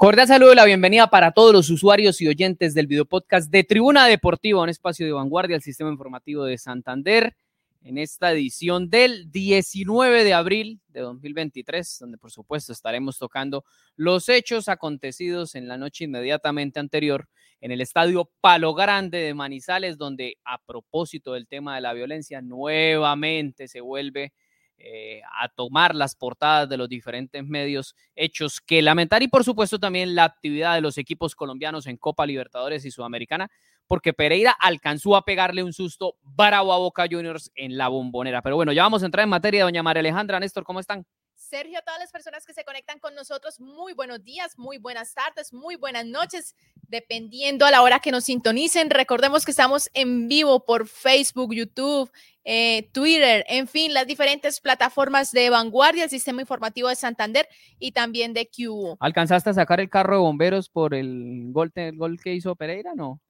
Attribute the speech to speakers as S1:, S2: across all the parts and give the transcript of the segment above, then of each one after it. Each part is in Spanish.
S1: Cordial saludo y la bienvenida para todos los usuarios y oyentes del video podcast de Tribuna Deportiva, un espacio de vanguardia del sistema informativo de Santander, en esta edición del 19 de abril de 2023, donde por supuesto estaremos tocando los hechos acontecidos en la noche inmediatamente anterior en el estadio Palo Grande de Manizales, donde a propósito del tema de la violencia, nuevamente se vuelve eh, a tomar las portadas de los diferentes medios hechos que lamentar y por supuesto también la actividad de los equipos colombianos en Copa Libertadores y Sudamericana, porque Pereira alcanzó a pegarle un susto bravo a Boca Juniors en la bombonera. Pero bueno, ya vamos a entrar en materia, doña María Alejandra, Néstor, ¿cómo están?
S2: Sergio, a todas las personas que se conectan con nosotros, muy buenos días, muy buenas tardes, muy buenas noches, dependiendo a la hora que nos sintonicen. Recordemos que estamos en vivo por Facebook, YouTube, eh, Twitter, en fin, las diferentes plataformas de vanguardia, el sistema informativo de Santander y también de Q.
S1: ¿Alcanzaste a sacar el carro de bomberos por el gol, el gol que hizo Pereira? No.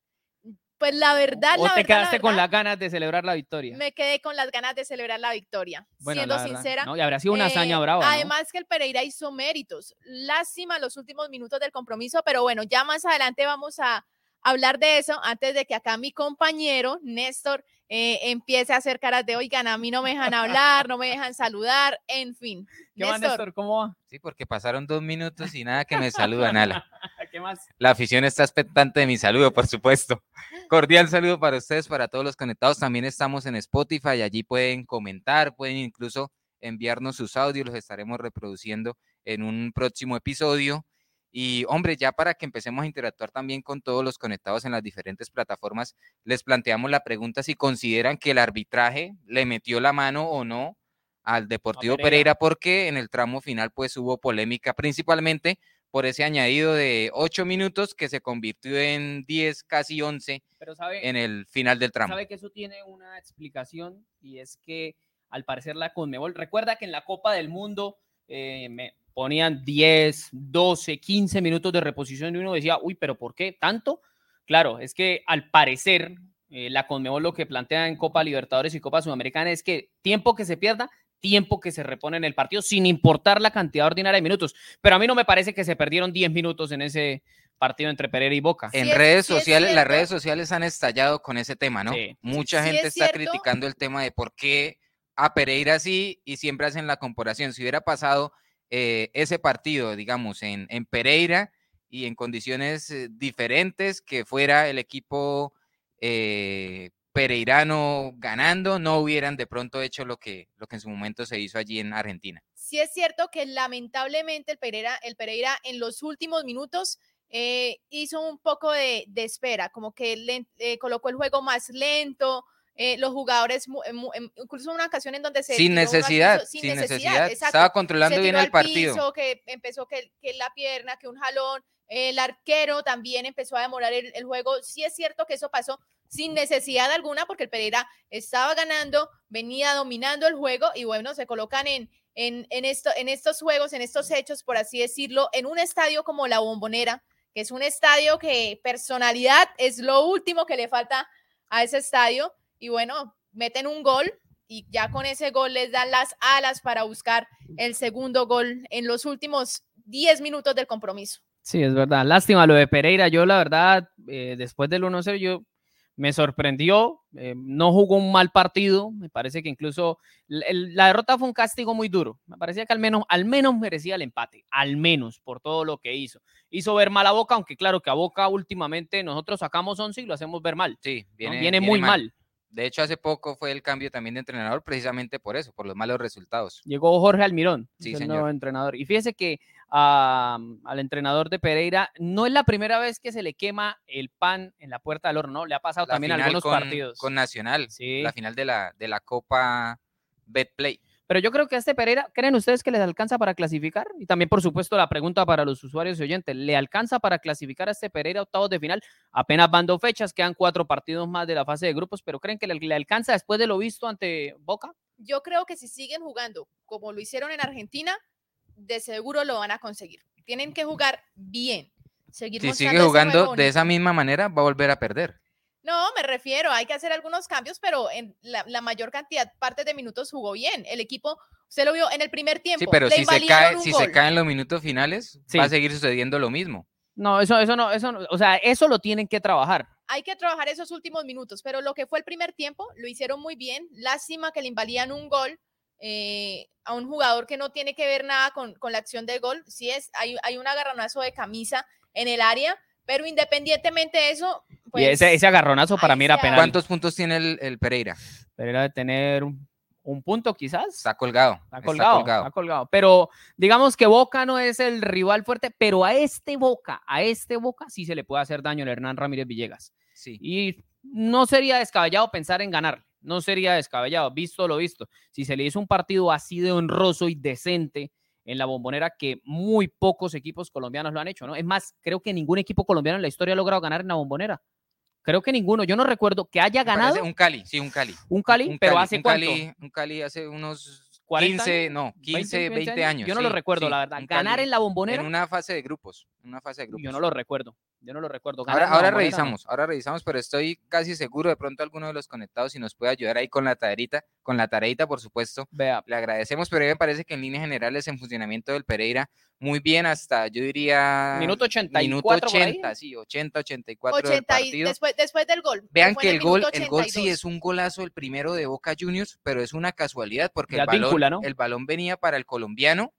S2: Pues la verdad,
S1: ¿O
S2: la
S1: te
S2: verdad,
S1: quedaste
S2: la
S1: con
S2: verdad,
S1: las ganas de celebrar la victoria?
S2: Me quedé con las ganas de celebrar la victoria,
S1: Bueno,
S2: siendo
S1: la
S2: sincera.
S1: ¿no? Y habrá sido una hazaña
S2: Eh,
S1: brava. ¿no?
S2: Además que el Pereira hizo méritos. Lástima los últimos minutos del compromiso, pero bueno, ya más adelante vamos a hablar de eso antes de que acá mi compañero Néstor eh, empiece a hacer caras de, oigan, a mí no me dejan hablar, no me dejan saludar, en fin.
S1: ¿Qué
S2: Néstor,
S1: Néstor? ¿Cómo va?
S3: Sí, porque pasaron dos minutos y nada que me saludan, Ala.
S1: ¿Qué más?
S3: La afición está expectante de mi saludo, por supuesto. Cordial saludo para ustedes, para todos los conectados. También estamos en Spotify, allí pueden comentar, pueden incluso enviarnos sus audios, los estaremos reproduciendo en un próximo episodio. Y hombre, ya para que empecemos a interactuar también con todos los conectados en las diferentes plataformas, les planteamos la pregunta si consideran que el arbitraje le metió la mano o no al Deportivo
S1: Pereira.
S3: Pereira, porque en el tramo final pues hubo polémica, principalmente por ese añadido de ocho minutos que se convirtió en 10, casi 11
S1: Pero sabe,
S3: en el final del tramo.
S1: sabe que eso tiene una explicación y es que al parecer la Conmebol, recuerda que en la Copa del Mundo eh, me ponían 10, 12, 15 minutos de reposición y uno decía, uy, pero ¿por qué tanto? Claro, es que al parecer eh, la Conmebol lo que plantea en Copa Libertadores y Copa Sudamericana es que tiempo que se pierda, tiempo que se repone en el partido, sin importar la cantidad ordinaria de minutos. Pero a mí no me parece que se perdieron 10 minutos en ese partido entre Pereira y Boca.
S3: En
S2: Sí
S3: redes
S2: sí
S3: sociales, las redes sociales han estallado con ese tema, ¿no?
S1: Sí.
S3: Mucha
S2: Sí
S3: gente
S2: es
S3: está
S2: cierto.
S3: criticando el tema de por qué a Pereira sí y siempre hacen la comparación. Si hubiera pasado eh, ese partido, digamos, en, en Pereira y en condiciones eh, diferentes, que fuera el equipo eh, pereirano ganando, no hubieran de pronto hecho lo que, lo que en su momento se hizo allí en Argentina.
S2: sí es cierto que lamentablemente el Pereira, el Pereira en los últimos minutos eh, hizo un poco de, de espera, como que len- eh, colocó el juego más lento, eh, los jugadores, eh, em- incluso una ocasión en donde se...
S3: Sin necesidad,
S2: piso,
S3: sin necesidad.
S2: exacto.
S3: Estaba controlando
S2: se
S3: bien el partido.
S2: piso, que empezó que, que la pierna, que un jalón, el arquero también empezó a demorar el, el juego. Sí es cierto que eso pasó sin necesidad alguna porque el Pereira estaba ganando, venía dominando el juego y bueno, se colocan en, en, en, esto, en estos juegos, en estos hechos, por así decirlo, en un estadio como la Bombonera, que es un estadio que personalidad es lo último que le falta a ese estadio y bueno, meten un gol y ya con ese gol les dan las alas para buscar el segundo gol en los últimos 10 minutos del compromiso.
S1: Sí, es verdad. Lástima lo de Pereira. Yo, la verdad, eh, después del 1-0, yo me sorprendió. eh, no jugó un mal partido. Me parece que incluso el- la derrota fue un castigo muy duro. Me parecía que al menos, al menos merecía el empate. Al menos por todo lo que hizo. Hizo ver mal a Boca, aunque claro que a Boca últimamente nosotros sacamos 11 y lo hacemos ver mal.
S3: Sí,
S1: ¿no?
S3: viene,
S1: Viene, muy mal.
S3: De hecho, hace poco fue el cambio también de entrenador precisamente por eso, por los malos resultados.
S1: Llegó Jorge Almirón,
S3: Sí,
S1: el nuevo entrenador. Y fíjese que al entrenador de Pereira no es la primera vez que se le quema el pan en la puerta del horno, ¿no? Le ha pasado
S3: La
S1: también algunos
S3: con,
S1: partidos.
S3: con Nacional,
S1: Sí.
S3: la final de la, de la Copa Betplay.
S1: Pero yo creo que a este Pereira, ¿creen ustedes que les alcanza para clasificar? Y también, por supuesto, la pregunta para los usuarios y oyentes, ¿le alcanza para clasificar a este Pereira a octavos de final? Apenas van dos fechas, quedan cuatro partidos más de la fase de grupos, pero ¿creen que le, le alcanza después de lo visto ante Boca?
S2: Yo creo que si siguen jugando como lo hicieron en Argentina, de seguro lo van a conseguir. Tienen que jugar bien. Seguir
S3: Si sigue jugando de esa misma manera, va a volver a perder.
S2: No, me refiero, hay que hacer algunos cambios, pero en la, la mayor cantidad, partes de minutos jugó bien. El equipo, usted lo vio en el primer tiempo.
S3: Sí, pero
S2: le
S3: si se cae,
S2: un
S3: si
S2: gol.
S3: se caen los minutos finales,
S1: Sí.
S3: va a seguir sucediendo lo mismo.
S1: No, eso, eso no, eso no, o sea, eso lo tienen que trabajar.
S2: hay que trabajar esos últimos minutos, pero lo que fue el primer tiempo lo hicieron muy bien. Lástima que le invalían un gol eh, a un jugador que no tiene que ver nada con, con la acción del gol. Sí es, hay, hay un agarronazo de camisa en el área, pero independientemente de eso, pues,
S1: y ese, ese agarronazo para mí era penal.
S3: ¿Cuántos puntos tiene el, el Pereira?
S1: Pero era de tener un, un punto quizás.
S3: Está colgado.
S1: Está colgado, está colgado. Pero digamos que Boca no es el rival fuerte, pero a este Boca, a este Boca sí se le puede hacer daño al Hernán Ramírez Villegas.
S3: Sí.
S1: Y no sería descabellado pensar en ganar. No sería descabellado, visto lo visto. Si se le hizo un partido así de honroso y decente en la bombonera, que muy pocos equipos colombianos lo han hecho, ¿no? Es más, creo que ningún equipo colombiano en la historia ha logrado ganar en la bombonera. Creo que ninguno. Yo no recuerdo que haya
S3: parece
S1: ganado
S3: Un Cali, sí, un Cali.
S1: un Cali,
S3: Un
S1: pero
S3: Cali,
S1: hace
S3: un
S1: cuánto.
S3: Cali, un Cali hace unos
S1: 40
S3: 15,
S1: años,
S3: no, 15, 20, años.
S1: Yo no
S3: sí,
S1: lo recuerdo,
S3: sí,
S1: la verdad. Ganar en la bombonera,
S3: En una fase de grupos. en Una fase de grupos.
S1: yo no lo recuerdo. Yo no lo recuerdo. Ganar
S3: Ahora, revisamos, ahora revisamos, pero estoy casi seguro de pronto alguno de los conectados si nos puede ayudar ahí con la tareita, con la tareita, por supuesto.
S1: Vea,
S3: Le agradecemos, pero a mí me parece que en líneas generales en funcionamiento del Pereira, muy bien hasta, yo diría,
S1: minuto 84
S3: minuto
S1: por ahí.
S3: 80, sí, 80, 84 del
S2: 80 y
S3: partido.
S2: después, después del gol.
S3: Vean que el gol, el gol sí
S2: 82.
S3: es un golazo, el primero de Boca Juniors, pero es una casualidad porque el balón,
S1: ¿no?
S3: el balón venía para el colombiano,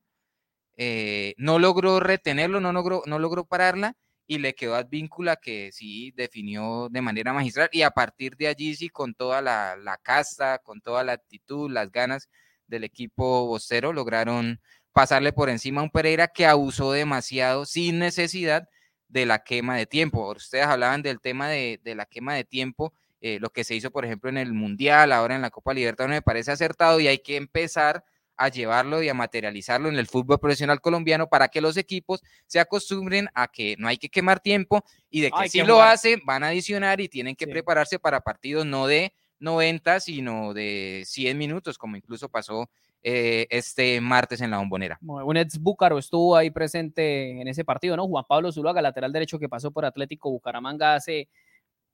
S3: eh, no logró retenerlo, no logró, no logró pararla y le quedó a Advíncula que sí definió de manera magistral y a partir de allí sí con toda la, la casta, con toda la actitud, las ganas del equipo bostero lograron pasarle por encima a un Pereira que abusó demasiado sin necesidad de la quema de tiempo. Ustedes hablaban del tema de, de la quema de tiempo, eh, lo que se hizo, por ejemplo, en el Mundial, ahora en la Copa Libertadores, me parece acertado y hay que empezar a llevarlo y a materializarlo en el fútbol profesional colombiano para que los equipos se acostumbren a que no hay que quemar tiempo y de que si lo
S1: jugar.
S3: hacen van a adicionar y tienen que
S1: Sí.
S3: prepararse para partidos no de 90, sino de 100 minutos, como incluso pasó eh, este martes en la bombonera.
S1: Un ex búcaro estuvo ahí presente en ese partido, ¿no? Juan Pablo Zuluaga, lateral derecho que pasó por Atlético Bucaramanga hace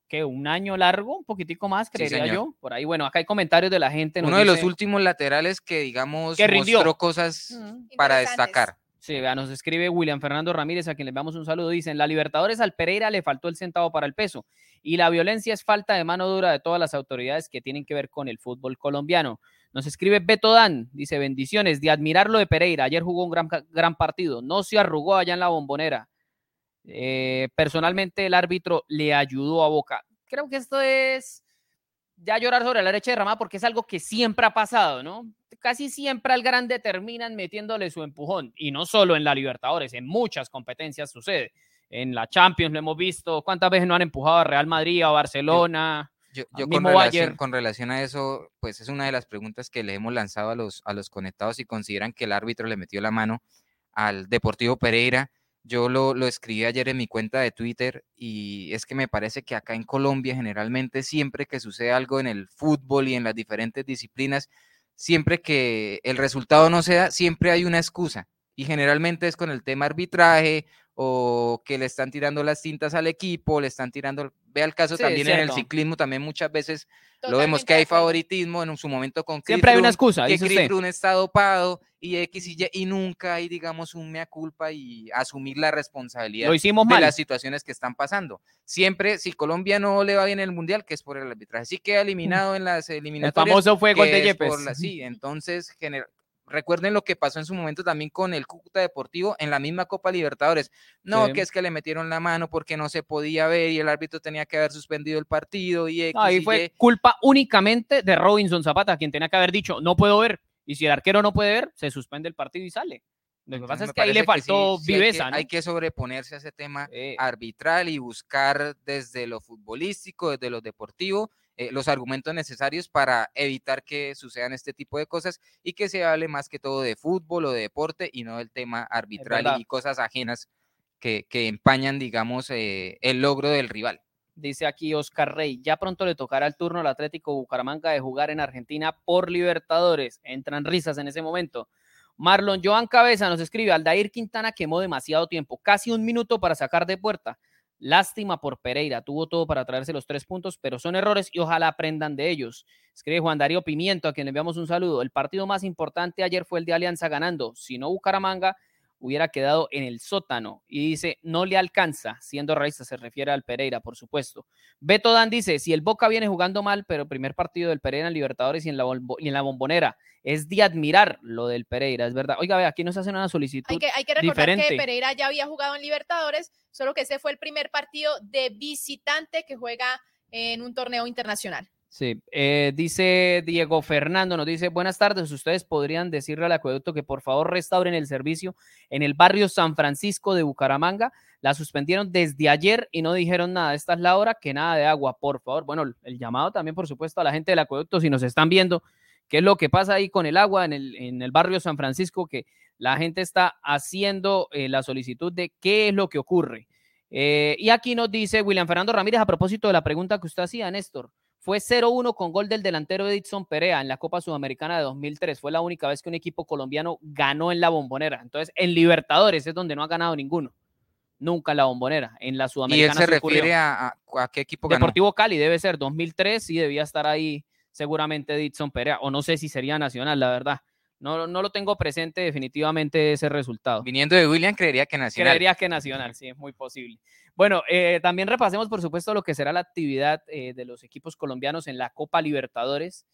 S1: que un año largo, un poquitico más, creería yo. Por ahí, bueno, acá hay comentarios de la gente.
S3: Uno de los últimos laterales que, digamos,
S1: Que rindió.
S3: mostró cosas para destacar.
S1: Sí, vea, nos escribe William Fernando Ramírez, a quien les damos un saludo. Dice, en la Libertadores al Pereira le faltó el centavo para el peso y la violencia es falta de mano dura de todas las autoridades que tienen que ver con el fútbol colombiano. Nos escribe Beto Dan, dice, bendiciones, de admirarlo de Pereira. Ayer jugó un gran, gran partido, no se arrugó allá en la bombonera. Eh, personalmente el árbitro le ayudó a Boca. Creo que esto es ya llorar sobre la leche derramada porque es algo que siempre ha pasado, ¿no? Casi siempre al grande terminan metiéndole su empujón y no solo en la Libertadores, en muchas competencias sucede. En la Champions lo hemos visto, cuántas veces no han empujado a Real Madrid, a Barcelona.
S3: Yo,
S1: Al
S3: yo con, relación, con relación a eso, pues es una de las preguntas que le hemos lanzado a los, a los conectados si consideran que el árbitro le metió la mano al Deportivo Pereira. Yo lo, lo escribí ayer en mi cuenta de Twitter y es que me parece que acá en Colombia generalmente siempre que sucede algo en el fútbol y en las diferentes disciplinas, siempre que el resultado no se da, siempre hay una excusa. Y generalmente es con el tema arbitraje o que le están tirando las tintas al equipo, le están tirando, vea el caso
S1: Sí,
S3: también en el ciclismo, también muchas veces lo vemos
S2: Totalmente
S3: que hay favoritismo en su momento con Chris
S1: Siempre hay una excusa,
S3: que
S1: dice
S3: Chris
S1: usted.
S3: Está dopado y X y Y, y nunca hay, digamos, un mea culpa y asumir la responsabilidad
S1: Lo hicimos
S3: de
S1: mal.
S3: las situaciones que están pasando. Siempre, si Colombia no le va bien en el Mundial, que es por el arbitraje, sí queda eliminado en las
S1: El
S3: eliminatorias.
S1: famoso fue gol de Yepes.
S3: la- sí, entonces, gener- recuerden lo que pasó en su momento también con el Cúcuta Deportivo en la misma Copa Libertadores. No,
S1: Sí.
S3: que es que le metieron la mano porque no se podía ver y el árbitro tenía que haber suspendido el partido y X
S1: ahí fue
S3: Y.
S1: culpa únicamente de Robinson Zapata, quien tenía que haber dicho, no puedo ver. Y si el arquero no puede ver, se suspende el partido y sale. Lo que pasa es que ahí le
S3: sí-
S1: faltó
S3: sí hay que-
S1: viveza, ¿no?
S3: hay que sobreponerse a ese tema
S1: Eh,
S3: arbitral y buscar desde lo futbolístico, desde lo deportivo, eh, los argumentos necesarios para evitar que sucedan este tipo de cosas y que se hable más que todo de fútbol o de deporte y no del tema arbitral y cosas ajenas que, que empañan, digamos, eh, el logro del rival.
S1: Dice aquí Oscar Rey, ya pronto le tocará el turno al Atlético Bucaramanga de jugar en Argentina por Libertadores. Entran risas en ese momento. Marlon Joan Cabeza nos escribe, Aldair Quintana quemó demasiado tiempo, casi un minuto para sacar de puerta. Lástima por Pereira, tuvo todo para traerse los tres puntos, pero son errores y ojalá aprendan de ellos. Escribe Juan Darío Pimiento, a quien le enviamos un saludo. El partido más importante ayer fue el de Alianza ganando. Si no Bucaramanga, hubiera quedado en el sótano. Y dice, no le alcanza, siendo realista, se refiere al Pereira, por supuesto. Beto Dan dice, si el Boca viene jugando mal, pero el primer partido del Pereira en Libertadores y en la, y en la bombonera, es de admirar lo del Pereira, es verdad. Oiga, ve, aquí nos hacen una solicitud.
S2: Hay que, hay que recordar que Pereira ya había jugado en Libertadores, solo que ese fue el primer partido de visitante que juega en un torneo internacional.
S1: Sí, eh, dice Diego Fernando, nos dice, buenas tardes, ustedes podrían decirle al acueducto que por favor restauren el servicio en el barrio San Francisco de Bucaramanga. La suspendieron desde ayer y no dijeron nada. Esta es la hora que nada de agua, por favor. Bueno, el llamado también, por supuesto, a la gente del acueducto, si nos están viendo, qué es lo que pasa ahí con el agua en el, en el barrio San Francisco, que la gente está haciendo eh, la solicitud de qué es lo que ocurre. Eh, y aquí nos dice William Fernando Ramírez a propósito de la pregunta que usted hacía, Néstor. Fue 0-1 con gol del delantero Edson Perea en la Copa Sudamericana de 2003. Fue la única vez que un equipo colombiano ganó en la bombonera. Entonces, en Libertadores es donde no ha ganado ninguno. Nunca en la bombonera. En la Sudamericana.
S3: ¿Y él se refiere a, a, qué equipo
S1: ganó? Deportivo Cali, debe ser 2003. y debía estar ahí seguramente Edson Perea. O no sé si sería nacional, la verdad. No, no lo tengo presente definitivamente ese resultado.
S3: Viniendo de William, creería que Nacional.
S1: Creería que Nacional, sí, es muy posible. Bueno, eh, también repasemos, por supuesto, lo que será la actividad eh, de los equipos colombianos en la Copa Libertadores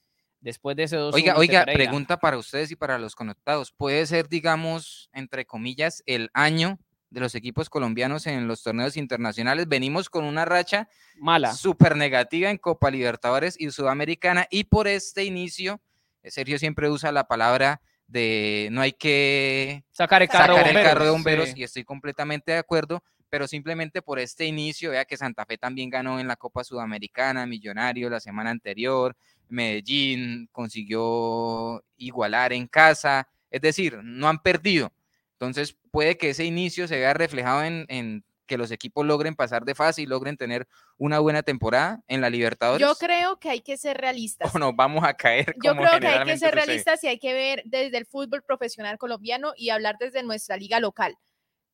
S1: después de ese dos
S3: Oiga, oiga, pregunta para ustedes y para los conectados. ¿Puede ser, digamos, entre comillas, el año de los equipos colombianos en los torneos internacionales? Venimos con una racha
S1: mala,
S3: súper negativa en Copa Libertadores y Sudamericana y por este inicio Sergio siempre usa la palabra de no hay que
S1: sacar el carro,
S3: de bomberos y estoy completamente de acuerdo, pero simplemente por este inicio, vea que Santa Fe también ganó en la Copa Sudamericana, Millonario la semana anterior, Medellín consiguió igualar en casa, es decir, no han perdido. Entonces puede que ese inicio se vea reflejado en, en que los equipos logren pasar de fase y logren tener una buena temporada en la Libertadores?
S2: Yo creo que hay que ser realistas.
S3: O nos vamos a caer.
S2: Yo creo que hay que ser realistas y hay que ver desde el fútbol profesional colombiano y hablar desde nuestra liga local.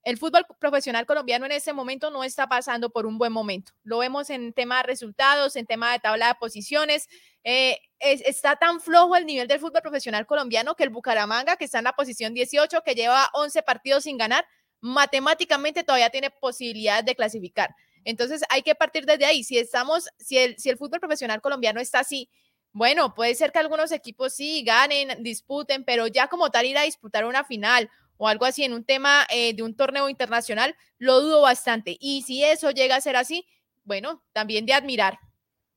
S2: El fútbol profesional colombiano en este momento no está pasando por un buen momento. Lo vemos en tema de resultados, en tema de tabla de posiciones. Eh, está tan flojo el nivel del fútbol profesional colombiano que el Bucaramanga, que está en la posición 18, que lleva 11 partidos sin ganar, matemáticamente todavía tiene posibilidades de clasificar. Entonces hay que partir desde ahí. Si estamos, si el, fútbol profesional colombiano está así, bueno, puede ser que algunos equipos sí ganen, disputen, pero ya como tal ir a disputar una final o algo así en un tema eh, de un torneo internacional, lo dudo bastante. Y si eso llega a ser así, bueno, también de admirar.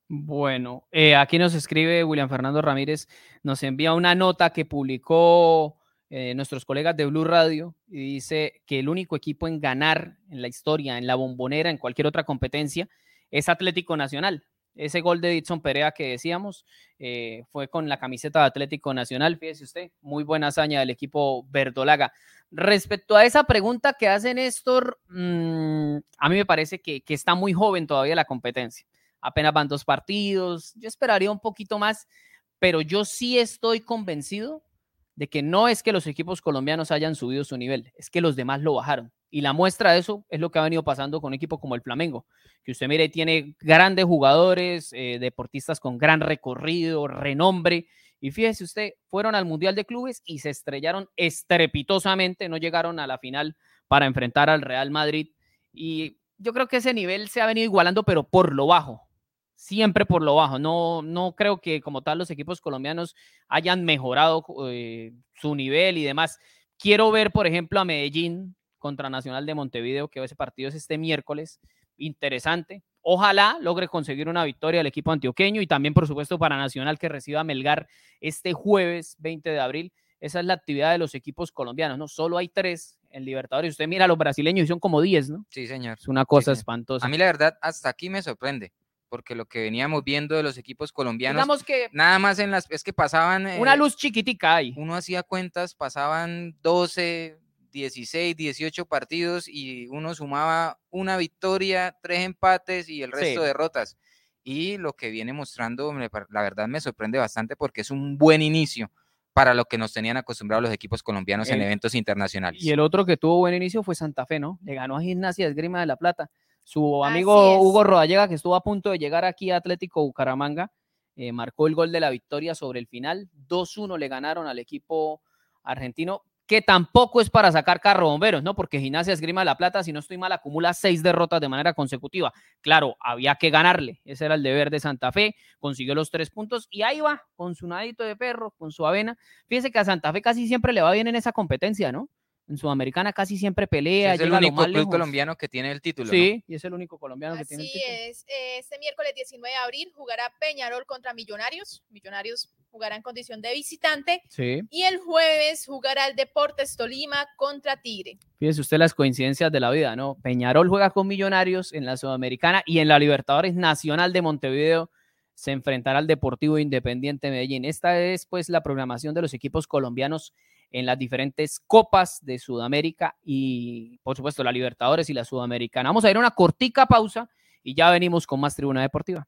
S1: Bueno, eh, aquí nos escribe William Fernando Ramírez, nos envía una nota que publicó eh, nuestros colegas de Blue Radio dice que el único equipo en ganar en la historia, en la bombonera, en cualquier otra competencia, es Atlético Nacional. Ese gol de Edson Perea que decíamos eh, fue con la camiseta de Atlético Nacional, fíjese usted, muy buena hazaña del equipo verdolaga. Respecto a esa pregunta que hace Néstor, mm, a mí me parece que, que está muy joven todavía la competencia. Apenas van dos partidos, yo esperaría un poquito más, pero yo sí estoy convencido de que no es que los equipos colombianos hayan subido su nivel, es que los demás lo bajaron. Y la muestra de eso es lo que ha venido pasando con un equipo como el Flamengo, que usted mire, tiene grandes jugadores, eh, deportistas con gran recorrido, renombre. Y fíjese usted, fueron al Mundial de Clubes y se estrellaron estrepitosamente, no llegaron a la final para enfrentar al Real Madrid. Y yo creo que ese nivel se ha venido igualando, pero por lo bajo siempre por lo bajo. No, no creo que como tal los equipos colombianos hayan mejorado eh, su nivel y demás. Quiero ver, por ejemplo, a Medellín contra Nacional de Montevideo, que ese partido es este miércoles. Interesante. Ojalá logre conseguir una victoria el equipo antioqueño y también, por supuesto, para Nacional que reciba a Melgar este jueves 20 de abril. Esa es la actividad de los equipos colombianos, ¿no? Solo hay tres en Libertadores. Usted mira a los brasileños y son como 10, ¿no?
S3: Sí, señor.
S1: Es una cosa espantosa.
S3: A mí la verdad, hasta aquí me sorprende porque lo que veníamos viendo de los equipos colombianos,
S1: Digamos que
S3: nada más en las, es que pasaban...
S1: Una eh, luz chiquitica ahí.
S3: Uno hacía cuentas, pasaban 12, 16, 18 partidos y uno sumaba una victoria, tres empates y el resto de derrotas. Y lo que viene mostrando, la verdad me sorprende bastante porque es un buen inicio para lo que nos tenían acostumbrados los equipos colombianos en eventos internacionales.
S1: Y el otro que tuvo buen inicio fue Santa Fe, ¿no? Le ganó a Gimnasia Esgrima de la Plata Su amigo. Hugo Rodallega, que estuvo a punto de llegar aquí a Atlético Bucaramanga, eh, marcó el gol de la victoria sobre el final. 2-1 le ganaron al equipo argentino, que tampoco es para sacar carro bomberos, ¿no? Porque Gimnasia Esgrima de la Plata, si no estoy mal, acumula seis derrotas de manera consecutiva. Claro, había que ganarle. Ese era el deber de Santa Fe. Consiguió los tres puntos y ahí va, con su nadito de perro, con su avena. Fíjese que a Santa Fe casi siempre le va bien en esa competencia, ¿no? En Sudamericana casi siempre pelea,
S3: es el único
S1: más
S3: club
S1: lejos.
S3: colombiano que tiene el título. ¿no?
S1: Sí, y es el único colombiano que tiene el
S2: Así
S1: título.
S2: es. eh, Este miércoles 19 de abril jugará Peñarol contra Millonarios. Millonarios jugará en condición de visitante.
S1: Sí.
S2: Y el jueves jugará el Deportes Tolima contra Tigre.
S1: Fíjese usted las coincidencias de la vida, ¿no? Peñarol juega con Millonarios en la Sudamericana y en la Libertadores Nacional de Montevideo se enfrentará al Deportivo Independiente Medellín. Esta es pues la programación de los equipos colombianos en las diferentes copas de Sudamérica y por supuesto la Libertadores y la Sudamericana. Vamos a ir a una cortica pausa y ya venimos con más Tribuna Deportiva.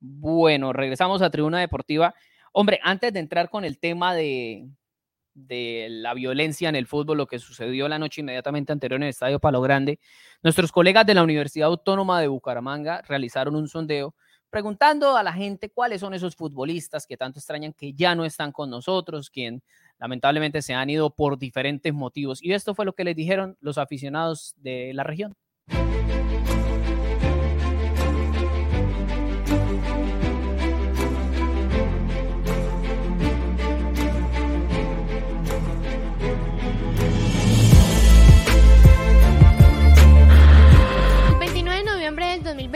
S1: Bueno, regresamos a Tribuna Deportiva. Hombre, antes de entrar con el tema de, de la violencia en el fútbol, lo que sucedió la noche inmediatamente anterior en el Estadio Palo Grande, nuestros colegas de la Universidad Autónoma de Bucaramanga realizaron un sondeo preguntando a la gente cuáles son esos futbolistas que tanto extrañan que ya no están con nosotros, quien lamentablemente se han ido por diferentes motivos. Y esto fue lo que les dijeron los aficionados de la región.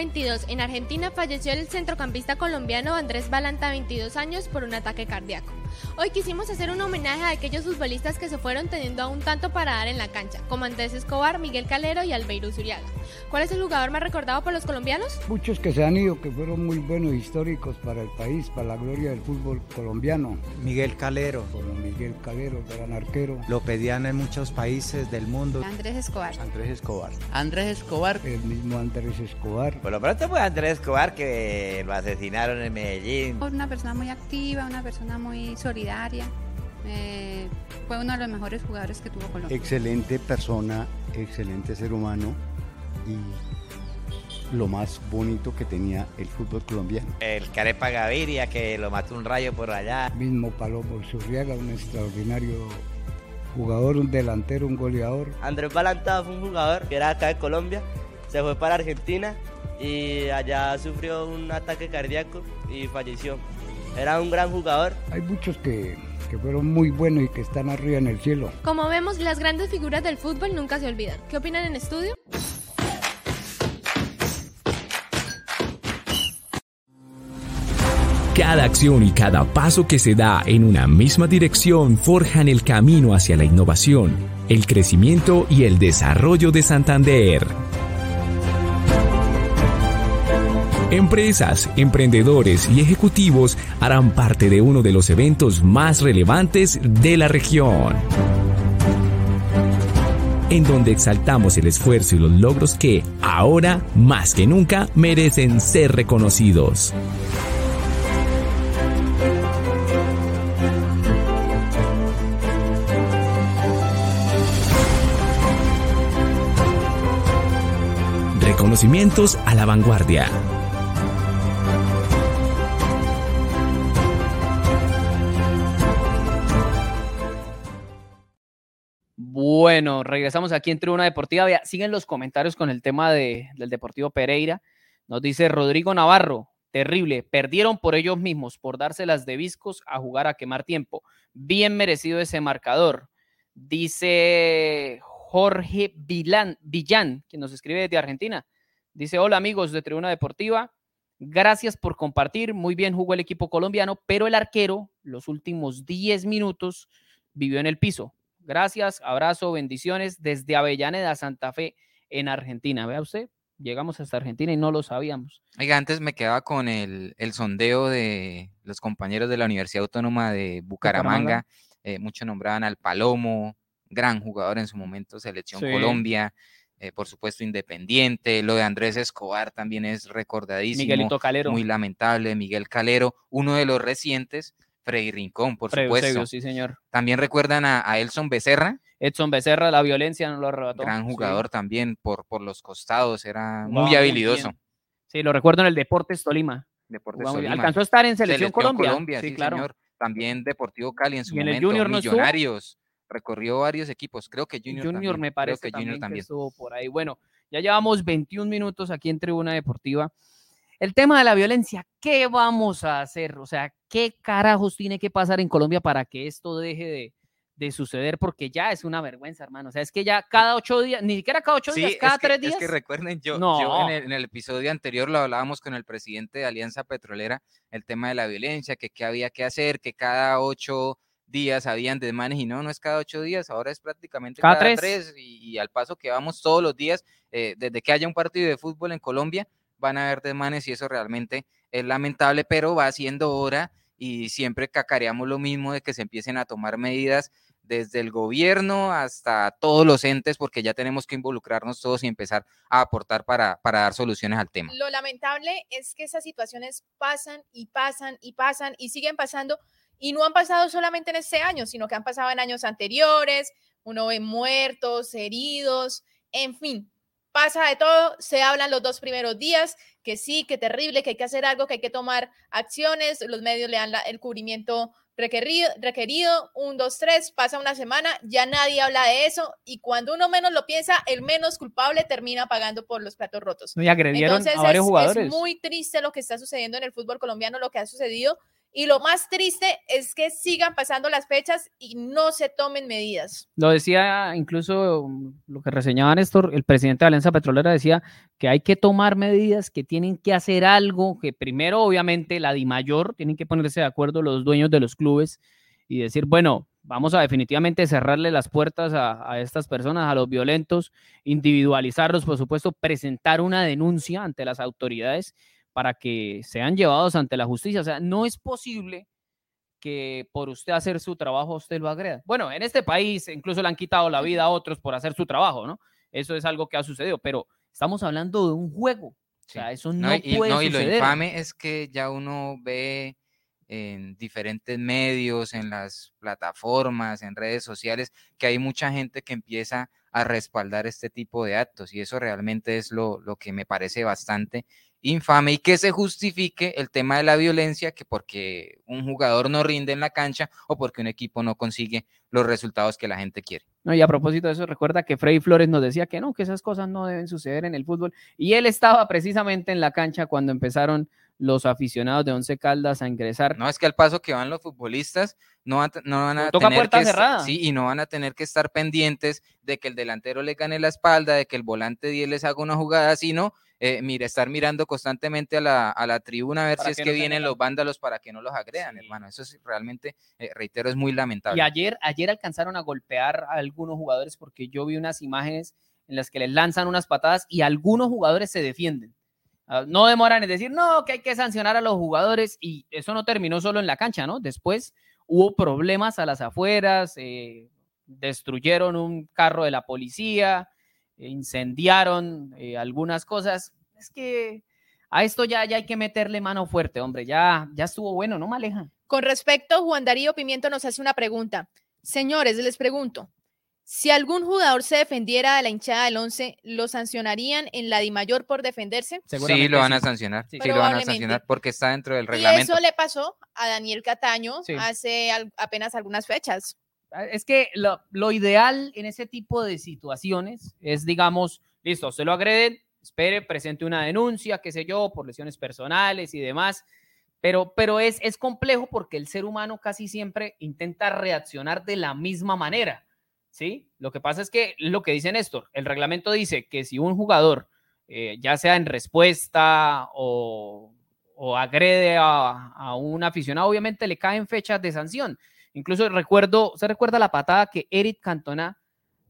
S4: 2022, en Argentina falleció el centrocampista colombiano Andrés Balanta, 22 años, por un ataque cardíaco. Hoy quisimos hacer un homenaje a aquellos futbolistas que se fueron teniendo aún tanto para dar en la cancha, como Andrés Escobar, Miguel Calero y Albeiro Zuriaga. ¿Cuál es el jugador más recordado por los colombianos?
S5: Muchos que se han ido, que fueron muy buenos históricos para el país, para la gloria del fútbol colombiano,
S6: Miguel Calero.
S5: como Miguel Calero, gran arquero,
S6: Lo pedían en muchos países del mundo.
S4: Andrés Escobar.
S6: Andrés Escobar.
S7: Andrés Escobar.
S5: el mismo Andrés Escobar.
S8: Por lo pronto fue Andrés Escobar que lo asesinaron en Medellín.
S9: Una persona muy activa, una persona muy solidaria. eh, fue uno de los mejores jugadores que tuvo Colombia.
S5: Excelente persona, excelente ser humano y lo más bonito que tenía el fútbol colombiano.
S8: El Carepa Gaviria que lo mató un rayo por allá.
S5: Mismo Palomo Zurriaga, un extraordinario jugador, un delantero, un goleador.
S10: Andrés Balanta fue un jugador que era acá de Colombia, se fue para Argentina y allá sufrió un ataque cardíaco y falleció. Era un gran jugador.
S5: Hay muchos que, que fueron muy buenos y que están arriba en el cielo.
S4: Como vemos, las grandes figuras del fútbol nunca se olvidan. ¿Qué opinan en estudio?
S11: Cada acción y cada paso que se da en una misma dirección forjan el camino hacia la innovación, el crecimiento y el desarrollo de Santander. Empresas, emprendedores y ejecutivos harán parte de uno de los eventos más relevantes de la región, en donde exaltamos el esfuerzo y los logros que, ahora más que nunca, merecen ser reconocidos. Reconocimientos a la vanguardia.
S1: Bueno, regresamos aquí en Tribuna Deportiva. Siguen los comentarios con el tema de- del Deportivo Pereira. Nos dice Rodrigo Navarro, terrible, perdieron por ellos mismos, por dárselas de viscos a jugar a quemar tiempo. Bien merecido ese marcador. Dice Jorge Vilán, Villán, que nos escribe desde Argentina. Dice, hola amigos de Tribuna Deportiva, gracias por compartir. Muy bien jugó el equipo colombiano, pero el arquero los últimos 10 minutos vivió en el piso. Gracias, abrazo, bendiciones desde Avellaneda, Santa Fe, en Argentina. Vea usted, llegamos hasta Argentina y no lo sabíamos.
S3: Oiga, antes me quedaba con el, el sondeo de los compañeros de la Universidad Autónoma de Bucaramanga. Eh, muchos nombraban al Palomo, gran jugador en su momento, Selección
S1: Sí.
S3: Colombia. eh, por supuesto, Independiente. Lo de Andrés Escobar también es recordadísimo.
S1: Miguelito Calero.
S3: Muy lamentable. Miguel Calero, uno de los recientes. Freddy Rincón, por
S1: Freddy
S3: supuesto.
S1: Eusebio, sí, señor.
S3: También recuerdan a, a Elson Becerra,
S1: Edson Becerra, la violencia no lo arrebató.
S3: gran
S1: sí.
S3: jugador también por, por los costados, era muy habilidoso.
S1: bien. Sí, lo recuerdo en el Deportes Tolima.
S3: Deportes. Tolima.
S1: Alcanzó a estar en Selección,
S3: Selección
S1: Colombia.
S3: sí,
S1: sí, claro.
S3: señor. También Deportivo Cali en su
S1: ¿Y en el
S3: momento.
S1: Junior no estuvo?
S3: Millonarios. Recorrió varios equipos. Creo que Junior,
S1: Junior,
S3: también.
S1: me
S3: creo
S1: parece
S3: que
S1: también,
S3: Junior
S1: que
S3: también.
S1: estuvo por ahí. Bueno, ya llevamos 21 minutos aquí en Tribuna Deportiva. El tema de la violencia, ¿qué vamos a hacer? O sea, ¿qué carajos tiene que pasar en Colombia para que esto deje de, de suceder? Porque ya es una vergüenza, hermano. O sea, es que ya cada ocho días, ni siquiera cada ocho
S3: Sí,
S1: días,
S3: es
S1: cada
S3: que-
S1: tres días.
S3: Es que recuerden, yo, en, el, en el episodio anterior lo hablábamos con el presidente de Alianza Petrolera, el tema de la violencia, que qué había que hacer, que cada ocho días habían desmanes y no, no es cada ocho días, ahora es prácticamente
S1: Cada
S3: cada,
S1: tres.
S3: tres, y, y al paso que vamos todos los días, eh, desde que haya un partido de fútbol en Colombia, van a haber desmanes y eso realmente es lamentable, pero va siendo hora y siempre cacareamos lo mismo de que se empiecen a tomar medidas desde el gobierno hasta todos los entes, porque ya tenemos que involucrarnos todos y empezar a aportar para, para dar soluciones al tema.
S2: Lo lamentable es que esas situaciones pasan y pasan y pasan y siguen pasando y no han pasado solamente en este año, sino que han pasado en años anteriores, uno ve muertos, heridos, en fin, pasa de todo, se hablan los dos primeros días, que sí, que terrible, que hay que hacer algo, que hay que tomar acciones, los medios le dan la- el cubrimiento requerido, requerido, un, dos, tres, pasa una semana, ya nadie habla de eso y cuando uno menos lo piensa, el menos culpable termina pagando por los platos rotos.
S1: Y agredieron
S2: Entonces
S1: a varios
S2: es,
S1: jugadores.
S2: es muy triste lo que está sucediendo en el fútbol colombiano, lo que ha sucedido. Y lo más triste es que sigan pasando las fechas y no se tomen medidas.
S1: Lo decía incluso um, lo que reseñaba Néstor, el presidente de Alianza Petrolera decía que hay que tomar medidas, que tienen que hacer algo, que primero obviamente la DIMAYOR, tienen que ponerse de acuerdo los dueños de los clubes y decir, bueno, vamos a definitivamente cerrarle las puertas a estas personas, a los violentos, individualizarlos, por supuesto, presentar una denuncia ante las autoridades para que sean llevados ante la justicia. O sea, no es posible que por usted hacer su trabajo usted lo agreda. Bueno, en este país incluso le han quitado la vida a otros por hacer su trabajo, ¿no? Eso es algo que ha sucedido, pero estamos hablando de un juego. O sea, eso no,
S3: No, y,
S1: puede
S3: no, y lo infame es que ya uno ve en diferentes medios, en las plataformas, en redes sociales, que hay mucha gente que empieza a respaldar este tipo de actos y eso realmente es lo, lo que me parece bastante infame y que se justifique el tema de la violencia, que porque un jugador no rinde en la cancha o porque un equipo no consigue los resultados que la gente quiere.
S1: No, y a propósito de eso, recuerda que Freddy Flores nos decía que no, que esas cosas no deben suceder en el fútbol. Y él estaba precisamente en la cancha cuando empezaron los aficionados de Once Caldas a ingresar.
S3: No, es que al paso que van los futbolistas, no van, no van a
S1: Toca
S3: tener que
S1: cerrada.
S3: sí, y no van a tener que estar pendientes de que el delantero le gane la espalda, de que el volante 10 les haga una jugada, sino eh, mira, estar mirando constantemente a la, a la tribuna a ver
S1: Para
S3: si es
S1: que no
S3: vienen los vándalos para que no los agredan, hermano. Eso es realmente, eh, reitero, es muy lamentable.
S1: Y ayer, ayer alcanzaron a golpear a algunos jugadores porque yo vi unas imágenes en las que les lanzan unas patadas y algunos jugadores se defienden. Ah, No demoran en decir, no, que hay que sancionar a los jugadores y eso no terminó solo en la cancha, ¿no? Después hubo problemas a las afueras, eh, destruyeron un carro de la policía, eh, incendiaron eh, algunas cosas. Es que a esto ya, ya hay que meterle mano fuerte, hombre, ya, ya estuvo bueno, ¿no, Maleja?
S2: Con respecto, Juan Darío Pimiento nos hace una pregunta. Señores, les pregunto, si algún jugador se defendiera de la hinchada del 11, ¿lo sancionarían en la DIMAYOR por defenderse?
S3: Sí, lo van a sancionar, sí, lo van a
S2: Probablemente.
S3: sancionar porque está dentro del
S2: Y
S3: reglamento.
S2: eso le pasó a Daniel Cataño
S1: Sí.
S2: hace al- apenas algunas fechas.
S1: Ah, Es que lo, lo ideal en ese tipo de situaciones es, digamos, listo, se lo agreden, espere, presente una denuncia, qué sé yo, por lesiones personales y demás, pero, pero es, es complejo porque el ser humano casi siempre intenta reaccionar de la misma manera, ¿sí? Lo que pasa es que lo que dice Néstor, el reglamento dice que si un jugador, eh, ya sea en respuesta o, o agrede a, a un aficionado, obviamente le caen fechas de sanción. Incluso recuerdo, ¿se recuerda la patada que Eric Cantona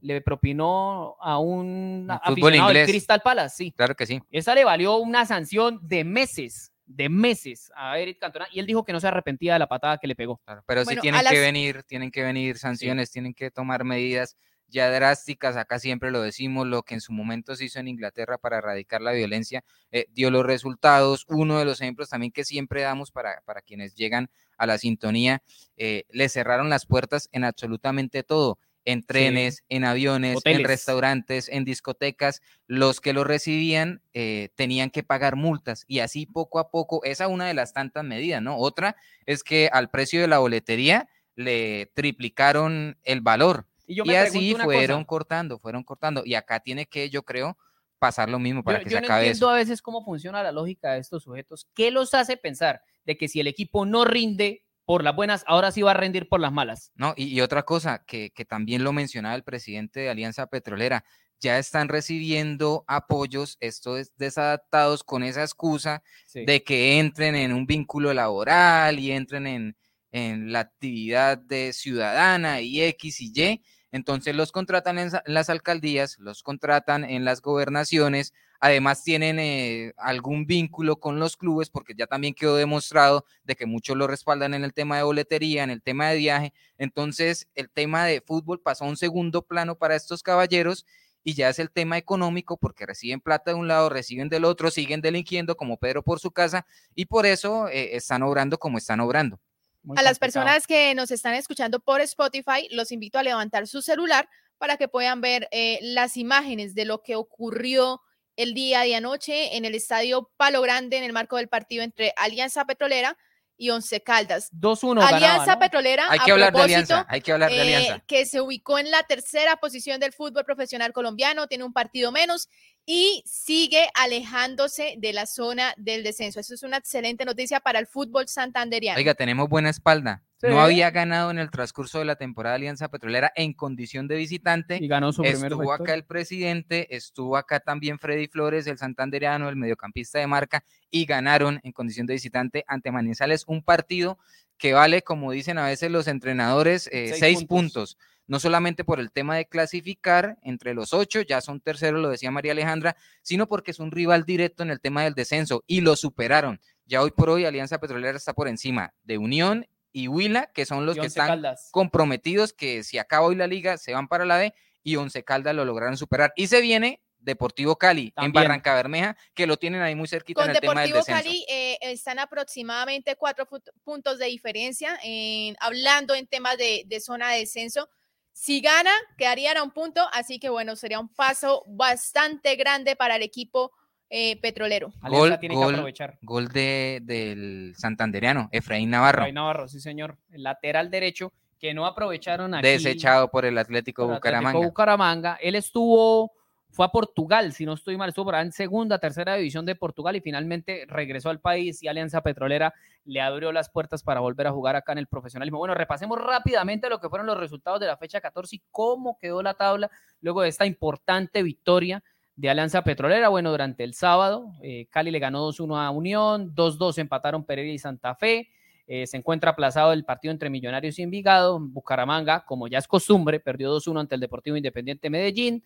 S1: le propinó a un aficionado del. Crystal Palace? Sí.
S3: Claro que sí.
S1: Esa le valió una sanción de meses, de meses a Eric Cantona y él dijo que no se arrepentía de la patada que le pegó.
S3: Pero
S2: Bueno,
S3: sí tienen
S2: las-
S3: que venir, tienen que venir sanciones, tienen que tomar medidas ya drásticas, acá siempre lo decimos, lo que en su momento se hizo en Inglaterra para erradicar la violencia, eh, dio los resultados. Uno de los ejemplos también que siempre damos para, para quienes llegan a la sintonía, eh, le cerraron las puertas en absolutamente todo en trenes, en aviones, en restaurantes, en discotecas, los que lo recibían eh, tenían que pagar multas y así poco a poco, esa es una de las tantas medidas, ¿no? Otra es que al precio de la boletería le triplicaron el valor
S1: Y yo
S3: y
S1: me
S3: así fueron
S1: cosa.
S3: cortando, fueron cortando y acá tiene que, yo creo, pasar lo mismo para
S1: yo,
S3: que
S1: yo
S3: se
S1: no
S3: acabe
S1: entiendo
S3: eso.
S1: a veces cómo funciona la lógica de estos sujetos. ¿Qué los hace pensar de que si el equipo no rinde por las buenas, ahora sí va a rendir por las malas?
S3: No, y, y otra cosa que, que también lo mencionaba el presidente de Alianza Petrolera, ya están recibiendo apoyos, estos desadaptados con esa excusa
S1: Sí.
S3: de que entren en un vínculo laboral y entren en, en la actividad de ciudadana y X y Y. Entonces los contratan en las alcaldías, los contratan en las gobernaciones, además tienen eh, algún vínculo con los clubes, porque ya también quedó demostrado de que muchos lo respaldan en el tema de boletería, en el tema de viaje. Entonces el tema de fútbol pasó a un segundo plano para estos caballeros y ya es el tema económico porque reciben plata de un lado, reciben del otro, siguen delinquiendo como Pedro por su casa y por eso eh, están obrando como están obrando.
S1: Muy
S2: A las personas que nos están escuchando por Spotify, los invito a levantar su celular para que puedan ver eh, las imágenes de lo que ocurrió el día de anoche en el estadio Palo Grande en el marco del partido entre Alianza Petrolera y Once Caldas.
S1: 2-1 ganaba,
S2: Alianza
S1: ¿no?
S2: Petrolera,
S3: Hay
S2: a
S3: que hablar de alianza, hay que hablar de
S2: eh,
S3: alianza.
S2: que se ubicó en la tercera posición del fútbol profesional colombiano, tiene un partido menos y sigue alejándose de la zona del descenso. Eso es una excelente noticia para el fútbol santanderiano.
S3: Oiga, tenemos buena espalda.
S1: Sí.
S3: No había ganado en el transcurso de la temporada Alianza Petrolera en condición de visitante.
S1: Y ganó su primer
S3: Estuvo acá el presidente, estuvo acá también Freddy Flores, el santanderiano, el mediocampista de marca, y ganaron en condición de visitante ante Manizales un partido que vale, como dicen a veces los entrenadores, eh,
S1: Seis
S3: seis,
S1: puntos.
S3: puntos. No solamente por el tema de clasificar entre los ocho, ya son terceros, lo decía María Alejandra, sino porque es un rival directo en el tema del descenso y lo superaron. Ya hoy por hoy Alianza Petrolera está por encima de Unión y Huila, que son los que están
S1: Caldas.
S3: comprometidos que si acaba hoy la liga se van para la B y Once Caldas lo lograron superar. Y se viene Deportivo Cali en. Barranca Bermeja, que lo tienen ahí muy cerquita
S2: Con
S3: en el tema del
S2: Deportivo
S3: descenso.
S2: Cali eh, están aproximadamente cuatro puntos de diferencia, en- hablando en temas de, de zona de descenso. Si gana, quedarían a un punto, así que bueno, sería un paso bastante grande para el equipo eh, petrolero.
S3: Gol,
S1: tiene
S3: gol,
S1: que aprovechar.
S3: gol de, del santanderiano, Efraín Navarro,
S1: Ray Navarro, sí señor. El lateral derecho que no aprovecharon aquí.
S3: desechado por el Atlético
S1: por Atlético
S3: Bucaramanga.
S1: Bucaramanga. Él estuvo, fue a Portugal, si no estoy mal, estuvo en segunda, tercera división de Portugal y finalmente regresó al país y Alianza Petrolera le abrió las puertas para volver a jugar acá en el profesionalismo. Bueno, repasemos rápidamente lo que fueron los resultados de la fecha 14 y cómo quedó la tabla luego de esta importante victoria de Alianza Petrolera. Bueno, durante el sábado, eh, Cali le ganó 2-1 a Unión, 2-2 empataron Pereira y Santa Fe. Eh, se encuentra aplazado el partido entre Millonarios y Envigado. Bucaramanga, como ya es costumbre, perdió 2-1 ante el Deportivo Independiente Medellín.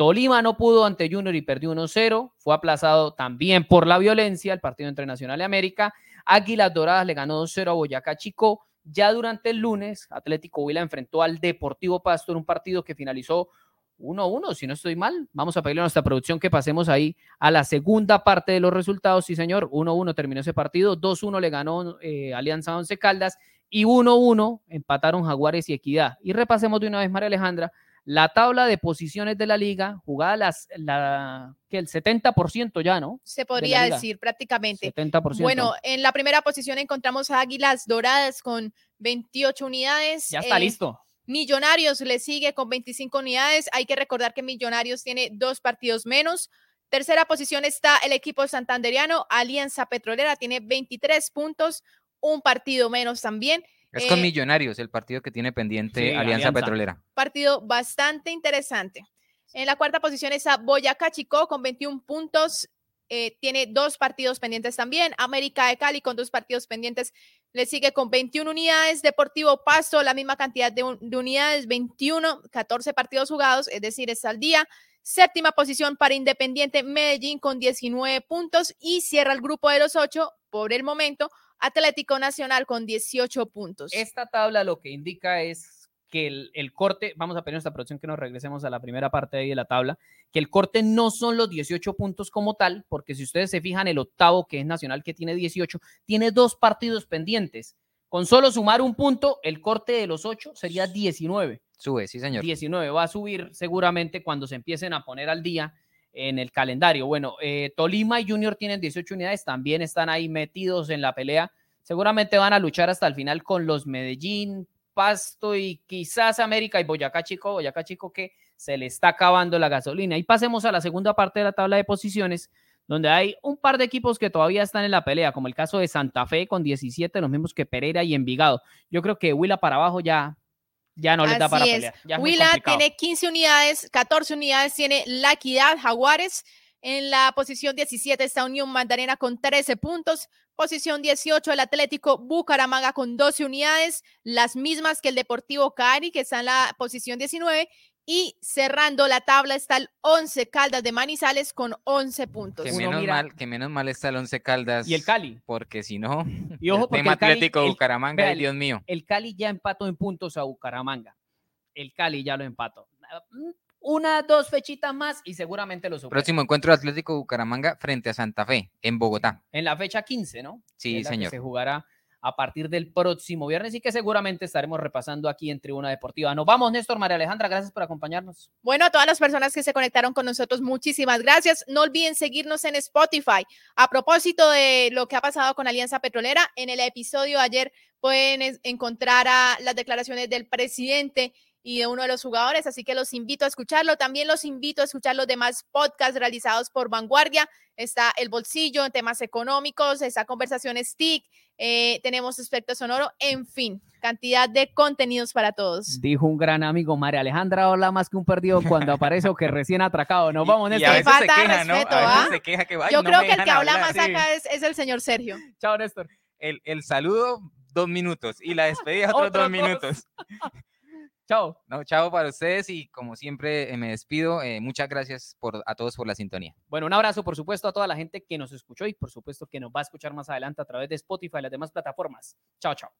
S1: Tolima no pudo ante Junior y perdió 1-0. Fue aplazado también por la violencia el partido entre Nacional y América. Águilas Doradas le ganó 2-0 a Boyacá Chico. Ya durante el lunes, Atlético Huila enfrentó al Deportivo Pasto en un partido que finalizó 1-1, si no estoy mal. Vamos a pedirle a nuestra producción que pasemos ahí a la segunda parte de los resultados. Sí, señor, 1-1 terminó ese partido, 2-1 le ganó eh, Alianza Once Caldas y 1-1 empataron Jaguares y Equidad. Y repasemos de una vez, María Alejandra, la tabla de posiciones de la liga, jugada las, la, que el 70% ya, ¿no?
S2: Se podría decir prácticamente.
S1: 70%.
S2: Bueno, en la primera posición encontramos a Águilas Doradas con 28 unidades.
S1: ya está
S2: eh,
S1: listo.
S2: Millonarios le sigue con 25 unidades. Hay que recordar que Millonarios tiene dos partidos menos. Tercera posición está el equipo santanderiano, Alianza Petrolera, tiene 23 puntos, un partido menos también.
S3: Es con
S2: Eh,
S3: Millonarios el partido que tiene pendiente
S1: Sí,
S3: Alianza,
S1: Alianza.
S3: Petrolera.
S2: partido bastante interesante. En la cuarta posición está Boyacá Chico con 21 puntos. eh, tiene dos partidos pendientes también. América de Cali con dos partidos pendientes. Le sigue con 21 unidades. Deportivo Pasto, la misma cantidad de, un- de unidades, 21, 14 partidos jugados, es decir, está al día. Séptima posición para Independiente Medellín con 19 puntos y cierra el grupo de los ocho por el momento. Atlético Nacional con 18 puntos.
S1: Esta tabla lo que indica es que el, el corte, vamos a pedir esta producción que nos regresemos a la primera parte ahí de la tabla, que el corte no son los 18 puntos como tal, porque si ustedes se fijan, el octavo, que es Nacional, que tiene 18, tiene dos partidos pendientes. Con solo sumar un punto, el corte de los 8 sería 19.
S3: Sube, sí, señor.
S1: 19 va a subir seguramente cuando se empiecen a poner al día en el calendario. Bueno, eh, Tolima y Junior tienen 18 unidades, también están ahí metidos en la pelea. Seguramente van a luchar hasta el final con los Medellín, Pasto y quizás América y Boyacá Chico, Boyacá Chico que se le está acabando la gasolina. Y pasemos a la segunda parte de la tabla de posiciones, donde hay un par de equipos que todavía están en la pelea, como el caso de Santa Fe con 17, los mismos que Pereira y Envigado. Yo creo que Huila para abajo ya, ya no les da para
S2: es.
S1: pelear. Ya complicado.
S2: tiene 15 unidades, 14 unidades tiene La Equidad, Jaguares. En la posición 17 está Unión Magdalena con 13 puntos. Posición 18 el Atlético Bucaramanga con 12 unidades, las mismas que el Deportivo Cari, que está en la posición 19. Y cerrando la tabla está el 11 Caldas de Manizales con 11 puntos.
S3: Que menos,
S1: mira-
S3: mal, que menos mal está el Once Caldas.
S1: Y el Cali.
S3: Porque si no,
S1: Y ojo,
S3: el
S1: porque
S3: tema
S1: el Cali-
S3: Atlético
S1: el-
S3: Bucaramanga,
S1: el-
S3: Dios mío.
S1: El Cali ya empató en puntos a Bucaramanga. El Cali ya lo empató. Una, dos fechitas más y seguramente lo supera.
S3: Próximo encuentro Atlético Bucaramanga frente a Santa Fe, en Bogotá.
S1: En la fecha 15, ¿no?
S3: Sí, señor.
S1: se jugará a partir del próximo viernes y que seguramente estaremos repasando aquí en Tribuna Deportiva. Nos vamos, Néstor, María Alejandra, gracias por acompañarnos.
S2: Bueno, a todas las personas que se conectaron con nosotros, muchísimas gracias. No olviden seguirnos en Spotify. A propósito de lo que ha pasado con Alianza Petrolera, en el episodio de ayer pueden encontrar las declaraciones del presidente y de uno de los jugadores, así que los invito a escucharlo. También los invito a escuchar los demás podcasts realizados por Vanguardia. Está El Bolsillo en temas económicos, está Conversación Stick, eh, tenemos Espectro Sonoro, en fin, cantidad de contenidos para todos.
S1: Dijo un gran amigo, María Alejandra habla más que un perdido cuando aparece o que recién atracado. Nos vamos,
S3: se
S2: falta de
S3: queja, ¿no?
S2: respeto,
S3: A veces
S2: ¿ah?
S3: se queja que "Ay,
S2: Yo
S3: no
S2: creo que el que habla
S3: hablar".
S2: más
S3: Sí.
S2: acá es, es el señor Sergio.
S1: Chao, Néstor.
S3: El, el saludo, dos minutos. Y la despedida, otros
S1: Otros
S3: dos
S1: dos.
S3: minutos.
S1: Chao.
S3: No, chao para ustedes y como siempre eh, me despido. eh, muchas gracias por, a todos por la sintonía.
S1: Bueno, un abrazo, por supuesto, a toda la gente que nos escuchó y por supuesto que nos va a escuchar más adelante a través de Spotify y las demás plataformas. Chao, chao.